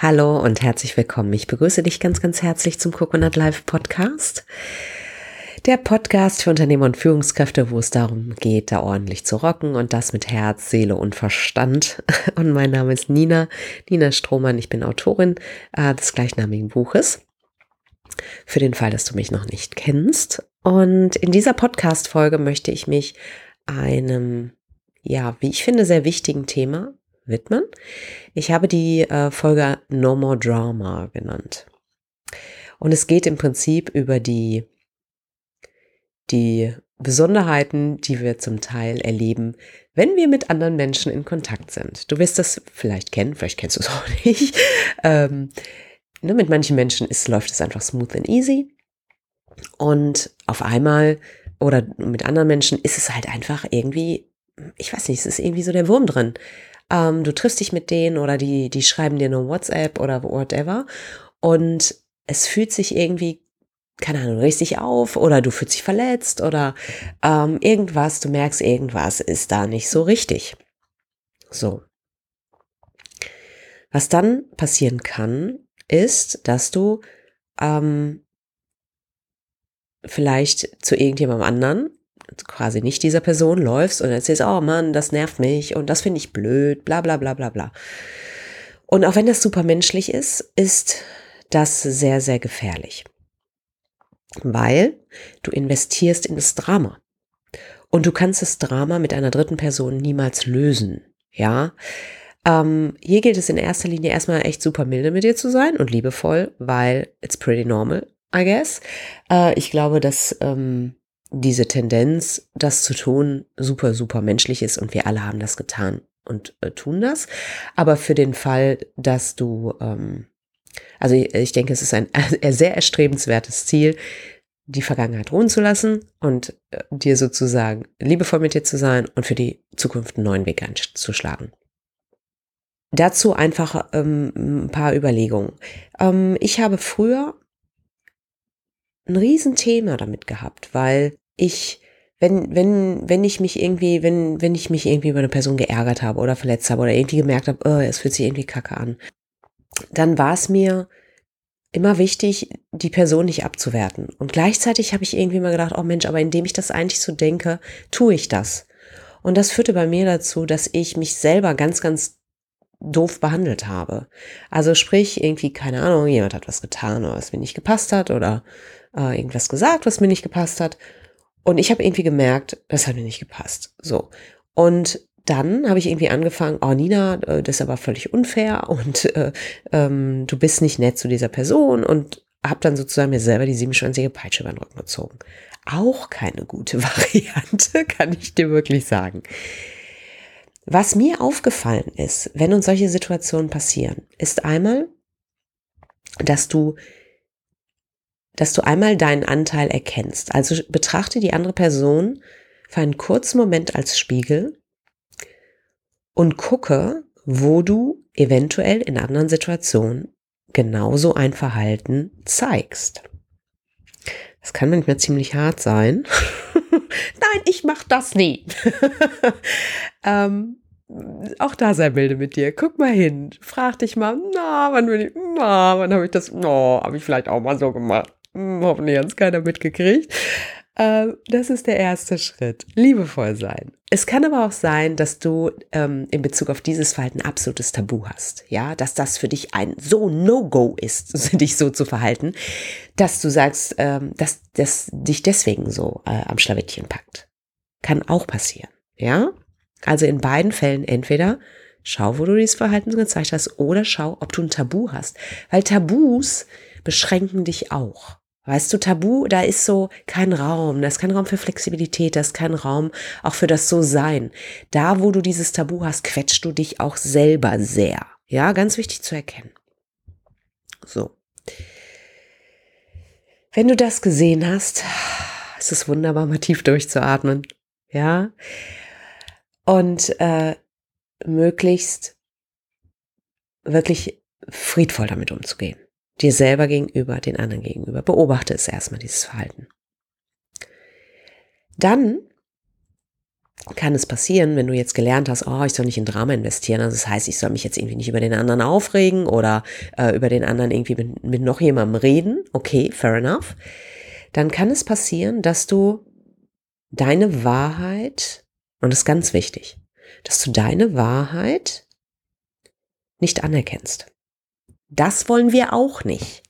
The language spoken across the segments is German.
Hallo und herzlich willkommen. Ich begrüße dich ganz, ganz herzlich zum Coconut Live Podcast. Der Podcast für Unternehmer und Führungskräfte, wo es darum geht, da ordentlich zu rocken und das mit Herz, Seele und Verstand. Und mein Name ist Nina, Nina Strohmann. Ich bin Autorin äh, des gleichnamigen Buches. Für den Fall, dass du mich noch nicht kennst. Und in dieser Podcast-Folge möchte ich mich einem, ja, wie ich finde, sehr wichtigen Thema widmen. Ich habe die äh, Folge No More Drama genannt. Und es geht im Prinzip über die, die Besonderheiten, die wir zum Teil erleben, wenn wir mit anderen Menschen in Kontakt sind. Du wirst das vielleicht kennen, vielleicht kennst du es auch nicht. Ähm, ne, mit manchen Menschen ist, läuft es einfach smooth and easy. Und auf einmal oder mit anderen Menschen ist es halt einfach irgendwie, ich weiß nicht, es ist irgendwie so der Wurm drin. Ähm, du triffst dich mit denen oder die, die schreiben dir eine WhatsApp oder whatever. Und es fühlt sich irgendwie, keine Ahnung, richtig auf oder du fühlst dich verletzt oder ähm, irgendwas, du merkst, irgendwas ist da nicht so richtig. So. Was dann passieren kann, ist, dass du ähm, vielleicht zu irgendjemandem anderen quasi nicht dieser Person läufst und erzählst, oh Mann, das nervt mich und das finde ich blöd, bla bla bla bla bla. Und auch wenn das super menschlich ist, ist das sehr, sehr gefährlich. Weil du investierst in das Drama. Und du kannst das Drama mit einer dritten Person niemals lösen. Ja. Ähm, hier gilt es in erster Linie erstmal echt super milde mit dir zu sein und liebevoll, weil it's pretty normal, I guess. Äh, ich glaube, dass ähm, diese Tendenz, das zu tun, super, super menschlich ist und wir alle haben das getan und äh, tun das. Aber für den Fall, dass du, ähm, also ich, ich denke, es ist ein sehr erstrebenswertes Ziel, die Vergangenheit ruhen zu lassen und äh, dir sozusagen liebevoll mit dir zu sein und für die Zukunft einen neuen Weg einzuschlagen. Dazu einfach ähm, ein paar Überlegungen. Ähm, ich habe früher ein Riesenthema damit gehabt, weil ich, wenn, wenn, wenn ich mich irgendwie, wenn, wenn ich mich irgendwie über eine Person geärgert habe oder verletzt habe oder irgendwie gemerkt habe, oh, es fühlt sich irgendwie kacke an, dann war es mir immer wichtig, die Person nicht abzuwerten. Und gleichzeitig habe ich irgendwie mal gedacht, oh Mensch, aber indem ich das eigentlich so denke, tue ich das. Und das führte bei mir dazu, dass ich mich selber ganz, ganz doof behandelt habe. Also sprich, irgendwie, keine Ahnung, jemand hat was getan oder was mir nicht gepasst hat oder äh, irgendwas gesagt, was mir nicht gepasst hat. Und ich habe irgendwie gemerkt, das hat mir nicht gepasst. So. Und dann habe ich irgendwie angefangen, oh Nina, äh, das ist aber völlig unfair und äh, ähm, du bist nicht nett zu dieser Person und habe dann sozusagen mir selber die siebenschwänzige Peitsche über den Rücken gezogen. Auch keine gute Variante, kann ich dir wirklich sagen. Was mir aufgefallen ist, wenn uns solche Situationen passieren, ist einmal, dass du dass du einmal deinen Anteil erkennst. Also betrachte die andere Person für einen kurzen Moment als Spiegel und gucke, wo du eventuell in anderen Situationen genauso ein Verhalten zeigst. Das kann manchmal ziemlich hart sein. Nein, ich mach das nie. ähm, auch da sei milde mit dir. Guck mal hin. Frag dich mal, na, wann will ich, na, wann habe ich das, no, habe ich vielleicht auch mal so gemacht. Hm, hoffentlich hat es keiner mitgekriegt. Ähm, das ist der erste Schritt. Liebevoll sein. Es kann aber auch sein, dass du ähm, in Bezug auf dieses Verhalten absolutes Tabu hast. Ja, dass das für dich ein so No-Go ist, dich so zu verhalten, dass du sagst, ähm, dass das dich deswegen so äh, am Schlawittchen packt. Kann auch passieren. Ja, also in beiden Fällen entweder schau, wo du dieses Verhalten gezeigt hast, oder schau, ob du ein Tabu hast. Weil Tabus beschränken dich auch. Weißt du, Tabu, da ist so kein Raum, da ist kein Raum für Flexibilität, da ist kein Raum auch für das So-Sein. Da, wo du dieses Tabu hast, quetscht du dich auch selber sehr. Ja, ganz wichtig zu erkennen. So. Wenn du das gesehen hast, ist es wunderbar, mal tief durchzuatmen. Ja. Und äh, möglichst wirklich friedvoll damit umzugehen dir selber gegenüber, den anderen gegenüber. Beobachte es erstmal, dieses Verhalten. Dann kann es passieren, wenn du jetzt gelernt hast, oh, ich soll nicht in Drama investieren, also das heißt, ich soll mich jetzt irgendwie nicht über den anderen aufregen oder äh, über den anderen irgendwie mit, mit noch jemandem reden, okay, fair enough, dann kann es passieren, dass du deine Wahrheit, und das ist ganz wichtig, dass du deine Wahrheit nicht anerkennst. Das wollen wir auch nicht.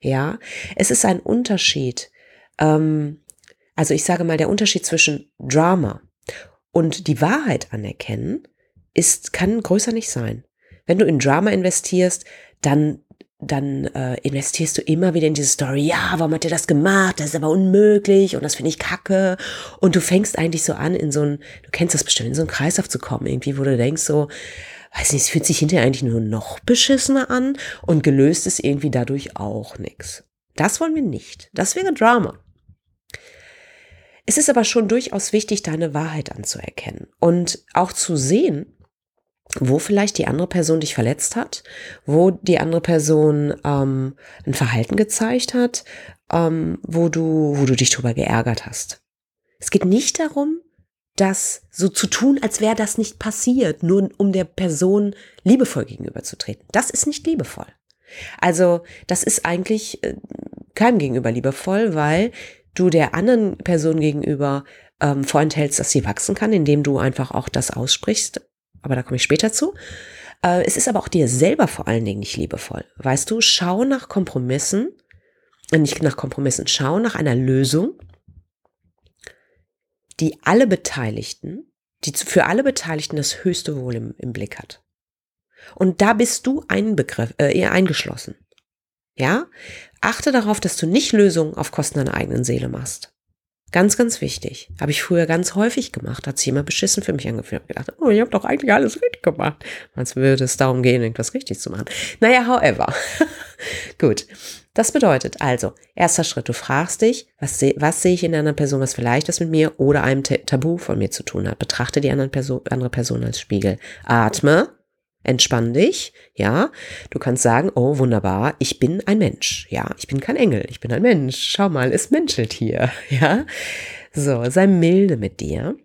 Ja, es ist ein Unterschied. Ähm, also ich sage mal, der Unterschied zwischen Drama und die Wahrheit anerkennen ist, kann größer nicht sein. Wenn du in Drama investierst, dann dann äh, investierst du immer wieder in diese Story, ja, warum hat er das gemacht? Das ist aber unmöglich und das finde ich kacke. Und du fängst eigentlich so an, in so ein, du kennst das bestimmt, in so einen Kreislauf zu kommen, irgendwie, wo du denkst so, weiß nicht, es fühlt sich hinterher eigentlich nur noch beschissener an und gelöst ist irgendwie dadurch auch nichts. Das wollen wir nicht. Das wäre Drama. Es ist aber schon durchaus wichtig, deine Wahrheit anzuerkennen und auch zu sehen, wo vielleicht die andere Person dich verletzt hat, wo die andere Person ähm, ein Verhalten gezeigt hat, ähm, wo du, wo du dich drüber geärgert hast. Es geht nicht darum, das so zu tun, als wäre das nicht passiert, nur um der Person liebevoll gegenüberzutreten. Das ist nicht liebevoll. Also das ist eigentlich äh, keinem gegenüber liebevoll, weil du der anderen Person gegenüber ähm, vorenthältst, dass sie wachsen kann, indem du einfach auch das aussprichst, aber da komme ich später zu. Äh, es ist aber auch dir selber vor allen Dingen nicht liebevoll. Weißt du, schau nach Kompromissen, äh, nicht nach Kompromissen, schau nach einer Lösung, die alle Beteiligten, die für alle Beteiligten das höchste Wohl im, im Blick hat. Und da bist du Begriff, äh, eingeschlossen. Ja? Achte darauf, dass du nicht Lösungen auf Kosten deiner eigenen Seele machst. Ganz, ganz wichtig. Habe ich früher ganz häufig gemacht. Hat sich immer beschissen für mich angefühlt. Gedacht, oh, ich habe doch eigentlich alles richtig gemacht. Als würde es darum gehen, irgendwas richtig zu machen. Naja, however. Gut. Das bedeutet also, erster Schritt, du fragst dich, was, seh, was sehe ich in der anderen Person, was vielleicht das mit mir oder einem Tabu von mir zu tun hat. Betrachte die andere Person, andere Person als Spiegel. Atme, Entspann dich, ja. Du kannst sagen, oh, wunderbar, ich bin ein Mensch. Ja, ich bin kein Engel, ich bin ein Mensch. Schau mal, es menschelt hier, ja. So, sei milde mit dir.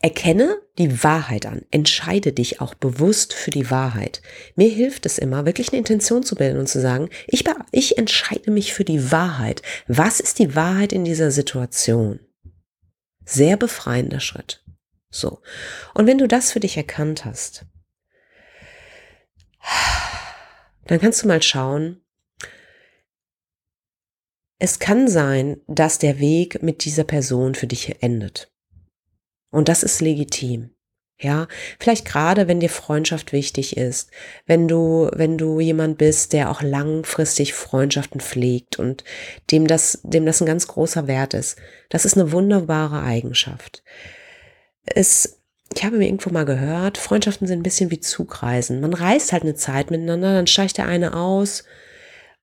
Erkenne die Wahrheit an. Entscheide dich auch bewusst für die Wahrheit. Mir hilft es immer, wirklich eine Intention zu bilden und zu sagen, ich, ich entscheide mich für die Wahrheit. Was ist die Wahrheit in dieser Situation? Sehr befreiender Schritt. So. Und wenn du das für dich erkannt hast, dann kannst du mal schauen, es kann sein, dass der Weg mit dieser Person für dich endet. Und das ist legitim. Ja, vielleicht gerade, wenn dir Freundschaft wichtig ist, wenn du, wenn du jemand bist, der auch langfristig Freundschaften pflegt und dem das, dem das ein ganz großer Wert ist. Das ist eine wunderbare Eigenschaft es, ich habe mir irgendwo mal gehört, Freundschaften sind ein bisschen wie Zugreisen. Man reist halt eine Zeit miteinander, dann steigt der eine aus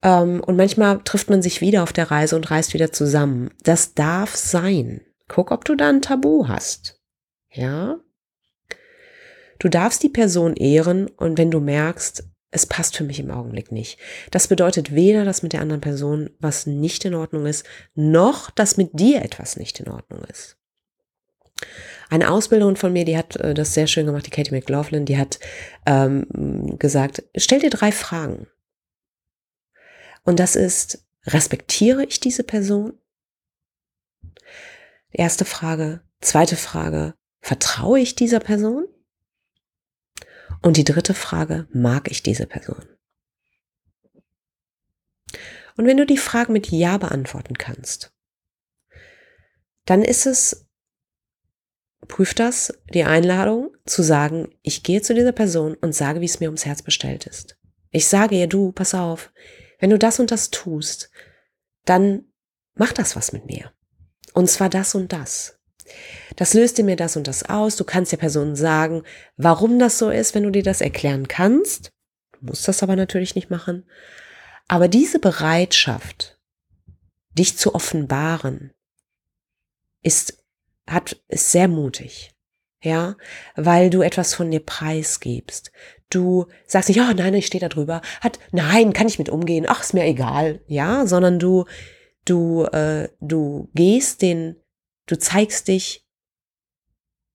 ähm, und manchmal trifft man sich wieder auf der Reise und reist wieder zusammen. Das darf sein. Guck, ob du da ein Tabu hast. Ja? Du darfst die Person ehren und wenn du merkst, es passt für mich im Augenblick nicht. Das bedeutet weder, dass mit der anderen Person was nicht in Ordnung ist, noch, dass mit dir etwas nicht in Ordnung ist. Eine Ausbilderin von mir, die hat äh, das sehr schön gemacht, die Katie McLaughlin, die hat ähm, gesagt, stell dir drei Fragen. Und das ist, respektiere ich diese Person? Erste Frage. Zweite Frage, vertraue ich dieser Person? Und die dritte Frage, mag ich diese Person? Und wenn du die Fragen mit Ja beantworten kannst, dann ist es prüf das, die Einladung, zu sagen, ich gehe zu dieser Person und sage, wie es mir ums Herz bestellt ist. Ich sage ihr, du, pass auf, wenn du das und das tust, dann mach das was mit mir. Und zwar das und das. Das löst dir mir das und das aus. Du kannst der Person sagen, warum das so ist, wenn du dir das erklären kannst. Du musst das aber natürlich nicht machen. Aber diese Bereitschaft, dich zu offenbaren, ist hat, ist sehr mutig. Ja, weil du etwas von dir preisgibst. Du sagst nicht, oh nein, ich stehe da drüber. Hat, nein, kann ich mit umgehen. Ach, ist mir egal. Ja, sondern du, du, äh, du gehst den, du zeigst dich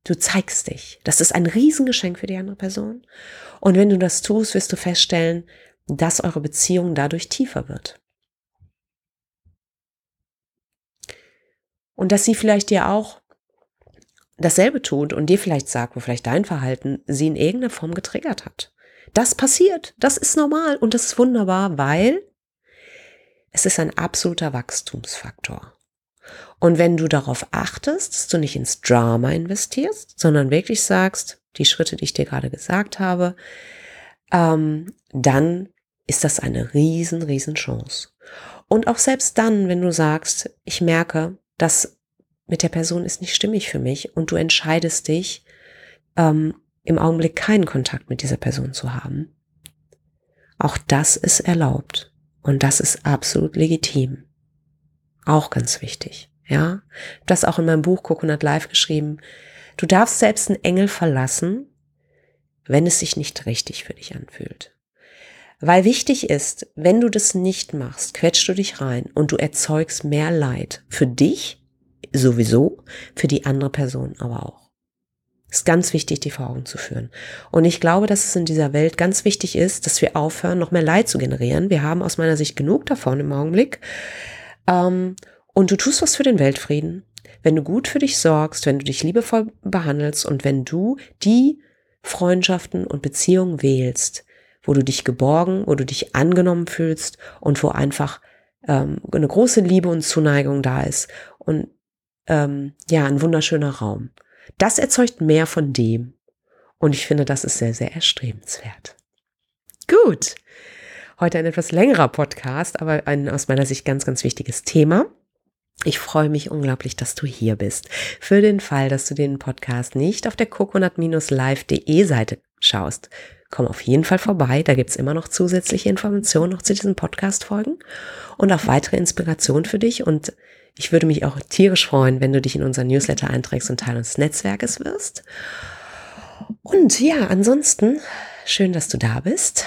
Du zeigst dich. Das ist ein Riesengeschenk für die andere Person. Und wenn du das tust, wirst du feststellen, dass eure Beziehung dadurch tiefer wird. Und dass sie vielleicht dir auch dasselbe tut und dir vielleicht sagt, wo vielleicht dein Verhalten sie in irgendeiner Form getriggert hat. Das passiert, das ist normal und das ist wunderbar, weil es ist ein absoluter Wachstumsfaktor. Und wenn du darauf achtest, dass du nicht ins Drama investierst, sondern wirklich sagst, die Schritte, die ich dir gerade gesagt habe, ähm, dann ist das eine riesen, riesen Chance. Und auch selbst dann, wenn du sagst, ich merke, dass mit der Person ist nicht stimmig für mich und du entscheidest dich, ähm, im Augenblick keinen Kontakt mit dieser Person zu haben. Auch das ist erlaubt und das ist absolut legitim. Auch ganz wichtig. Ja, das auch in meinem Buch Coconut Live geschrieben. Du darfst selbst einen Engel verlassen, wenn es sich nicht richtig für dich anfühlt. Weil wichtig ist, wenn du das nicht machst, quetschst du dich rein und du erzeugst mehr Leid für dich sowieso, für die andere Person aber auch. Ist ganz wichtig, die vor Augen zu führen. Und ich glaube, dass es in dieser Welt ganz wichtig ist, dass wir aufhören, noch mehr Leid zu generieren. Wir haben aus meiner Sicht genug davon im Augenblick. Ähm, und du tust was für den Weltfrieden, wenn du gut für dich sorgst, wenn du dich liebevoll behandelst und wenn du die Freundschaften und Beziehungen wählst, wo du dich geborgen, wo du dich angenommen fühlst und wo einfach ähm, eine große Liebe und Zuneigung da ist und ähm, ja, ein wunderschöner Raum. Das erzeugt mehr von dem. Und ich finde, das ist sehr, sehr erstrebenswert. Gut. Heute ein etwas längerer Podcast, aber ein aus meiner Sicht ganz, ganz wichtiges Thema. Ich freue mich unglaublich, dass du hier bist. Für den Fall, dass du den Podcast nicht auf der coconut-live.de Seite schaust, komm auf jeden Fall vorbei. Da gibt's immer noch zusätzliche Informationen noch zu diesen Podcast-Folgen und auch weitere Inspiration für dich. Und ich würde mich auch tierisch freuen, wenn du dich in unser Newsletter einträgst und Teil unseres Netzwerkes wirst. Und ja, ansonsten, schön, dass du da bist.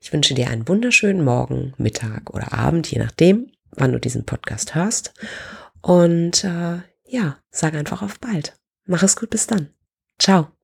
Ich wünsche dir einen wunderschönen Morgen, Mittag oder Abend, je nachdem wann du diesen Podcast hörst. Und äh, ja, sag einfach auf bald. Mach es gut, bis dann. Ciao.